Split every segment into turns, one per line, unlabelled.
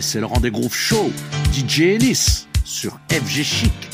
C'est le rendez-vous show DJ Ennis sur FG Chic.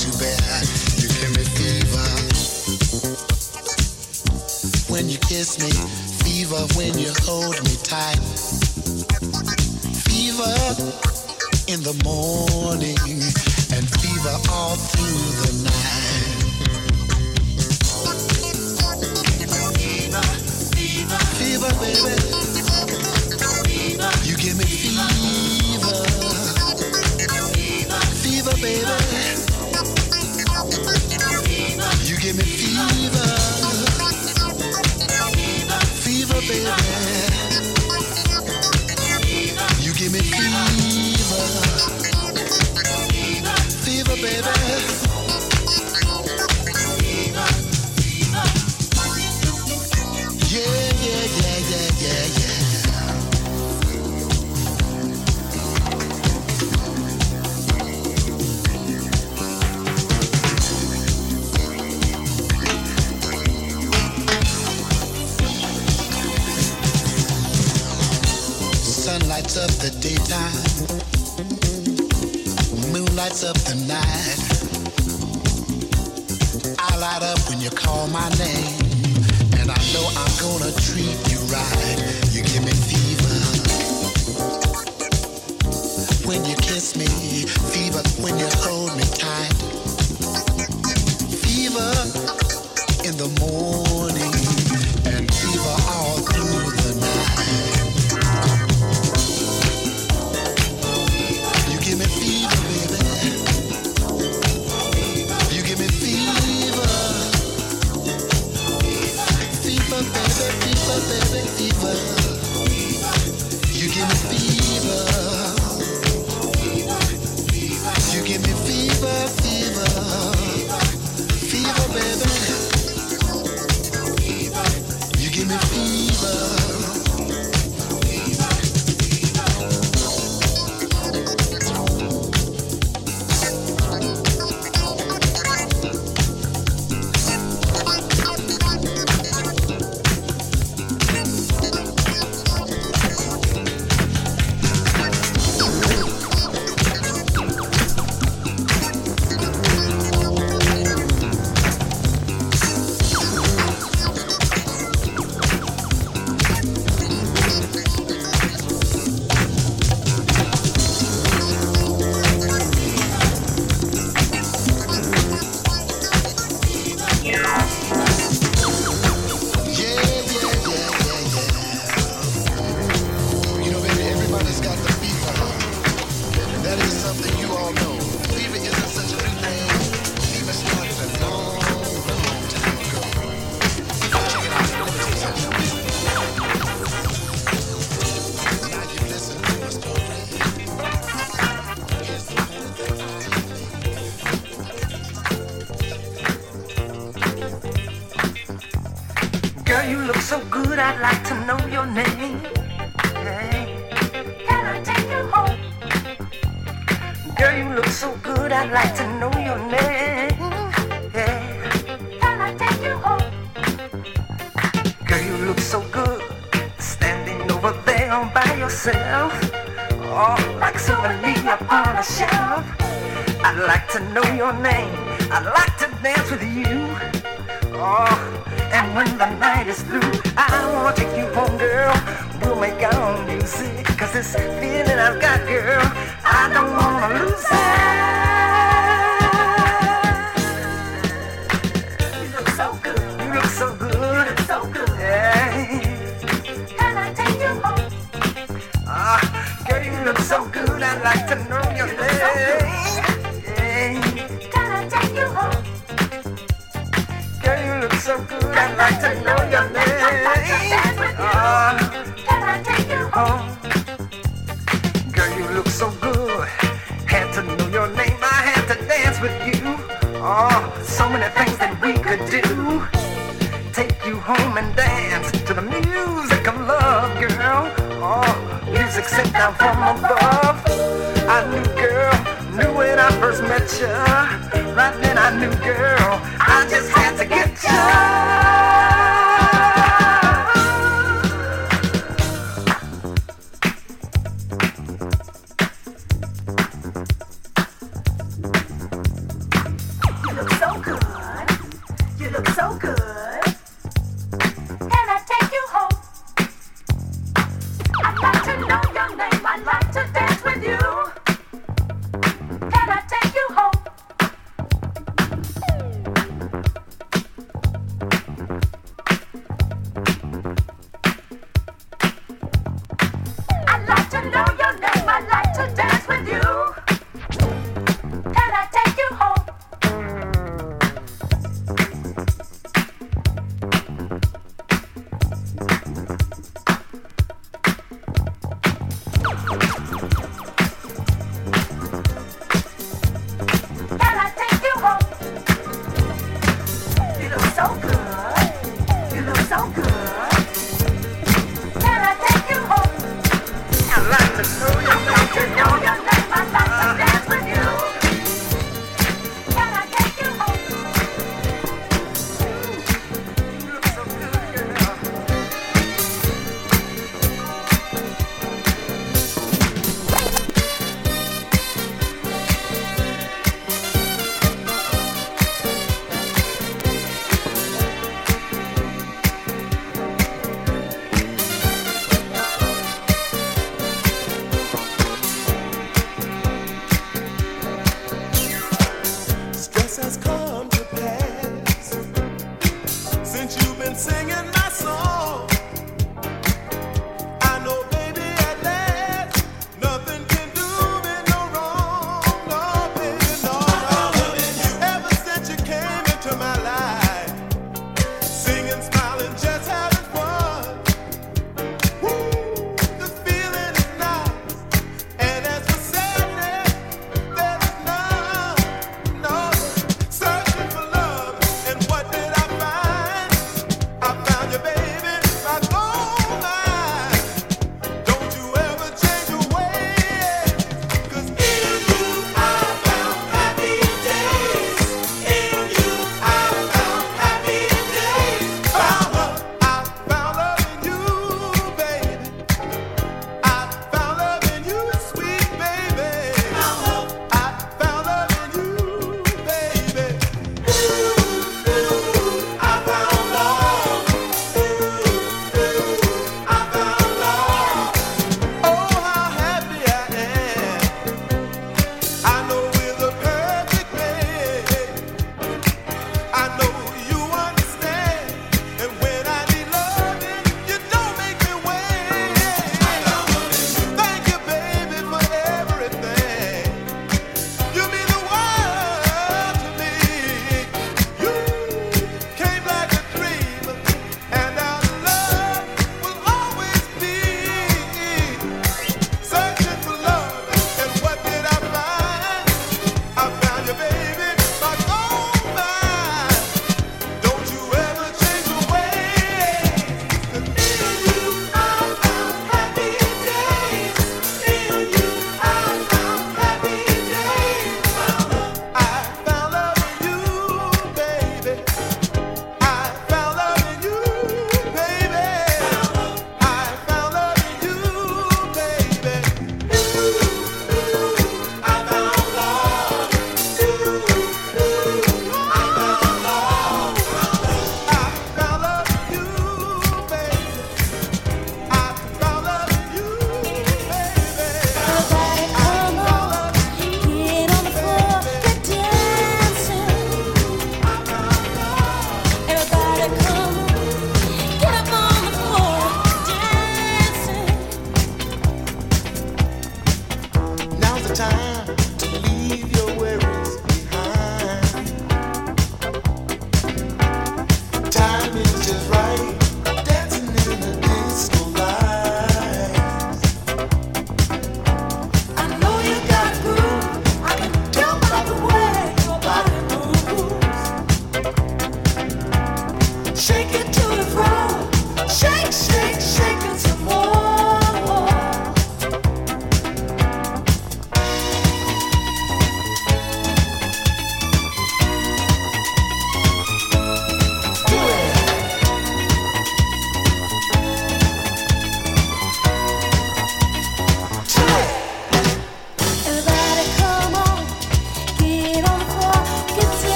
too bad. lights up the daytime, moon lights up the night. I light up when you call my name, and I know I'm gonna treat you right. You give me fever. When you kiss me, fever. When you hold me tight, fever in the morning.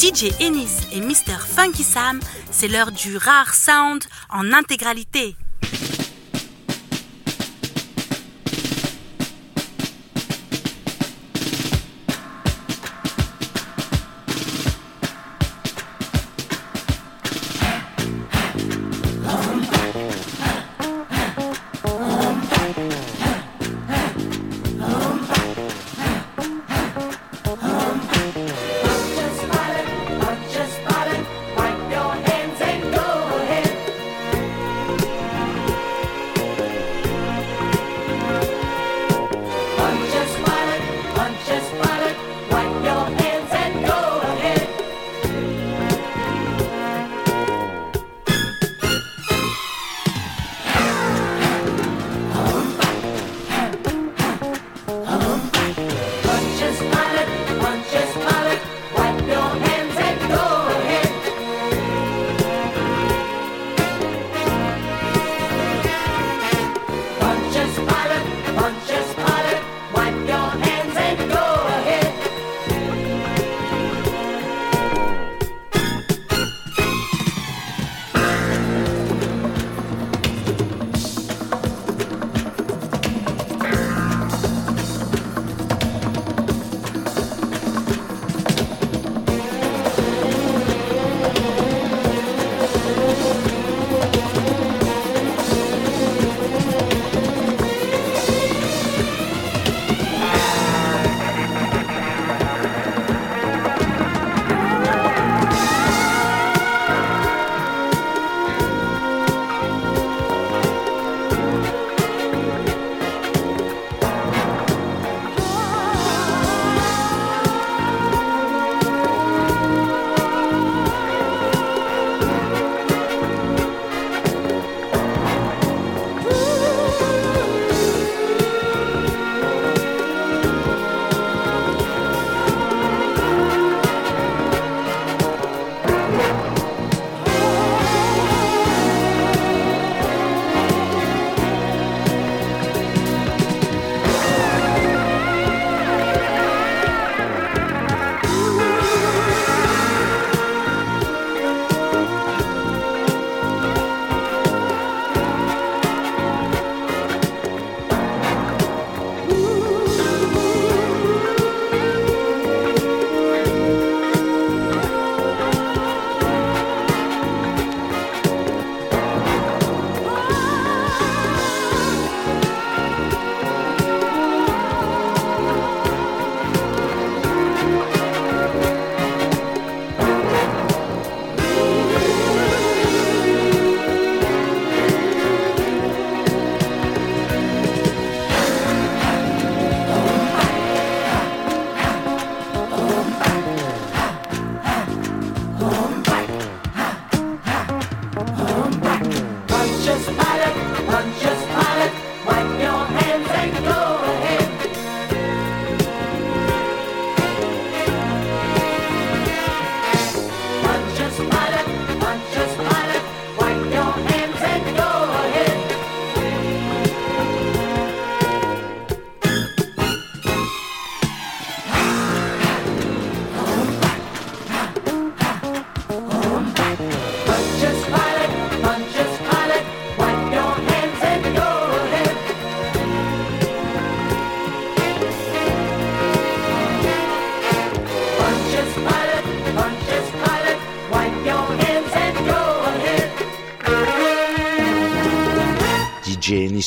DJ Ennis et Mr. Funky Sam, c'est l'heure du rare sound en intégralité.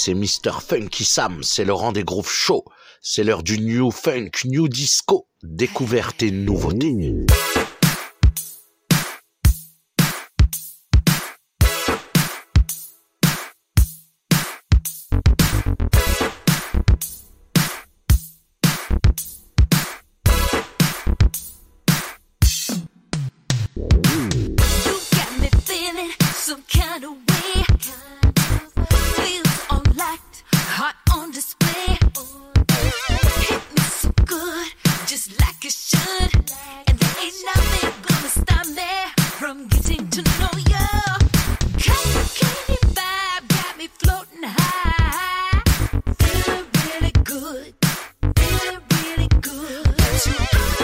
C'est Mr. Funky Sam, c'est le des grooves show, c'est l'heure du new funk, new disco, découverte et nouveauté.
smile,
Bye.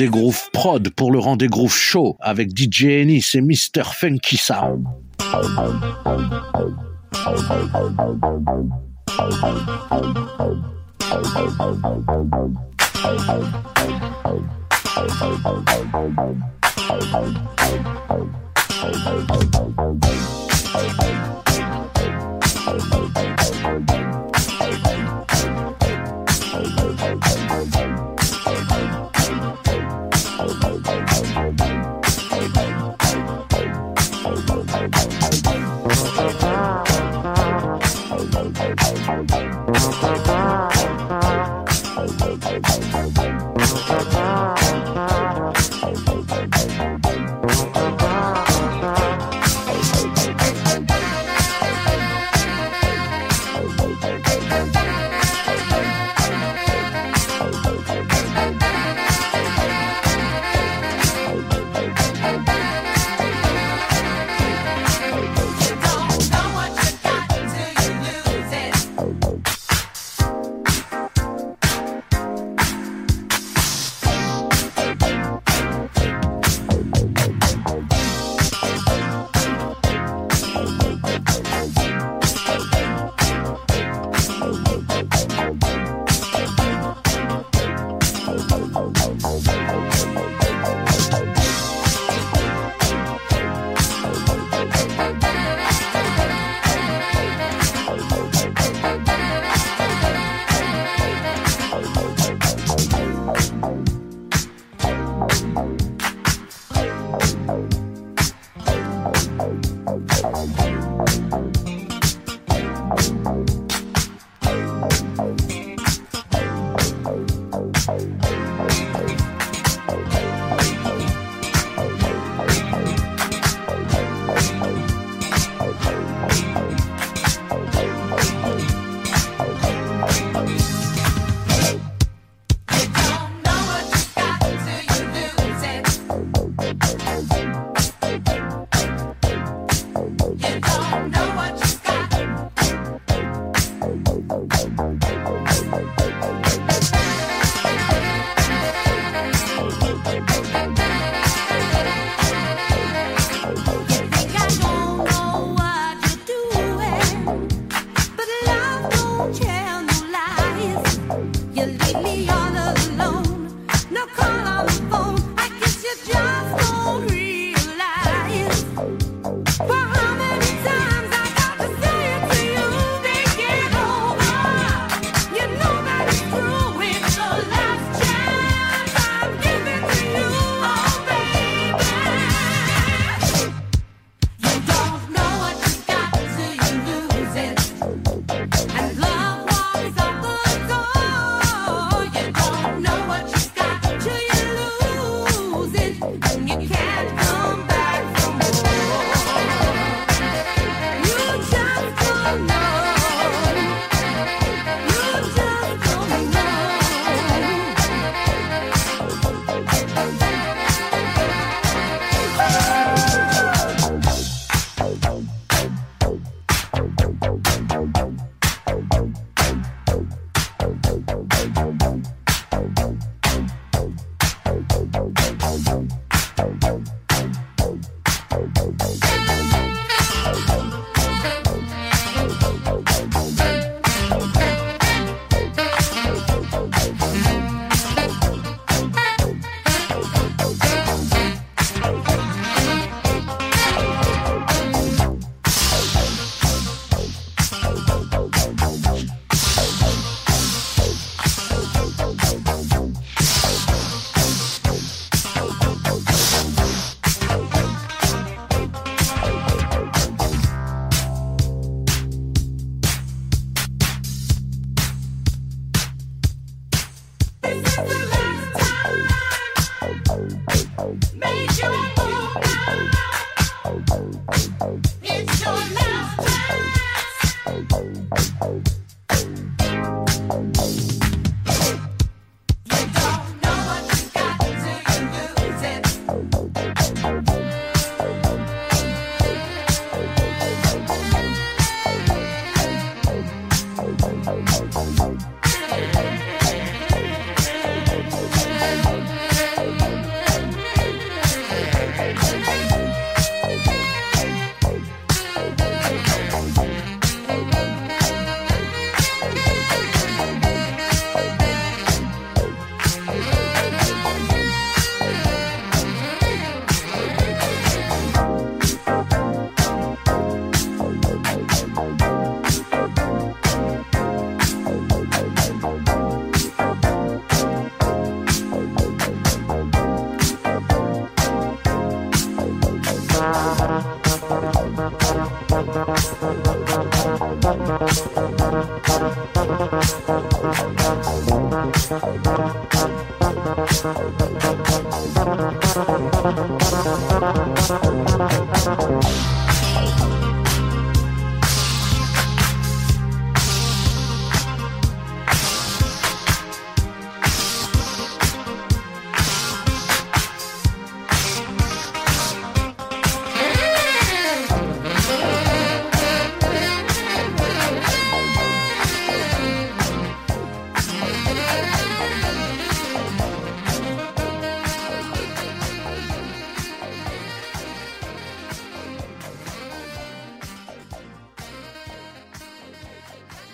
rendez groove prod, pour le rendez groove show avec DJ Ennis et Mr. Funky Sound. Make you Boca.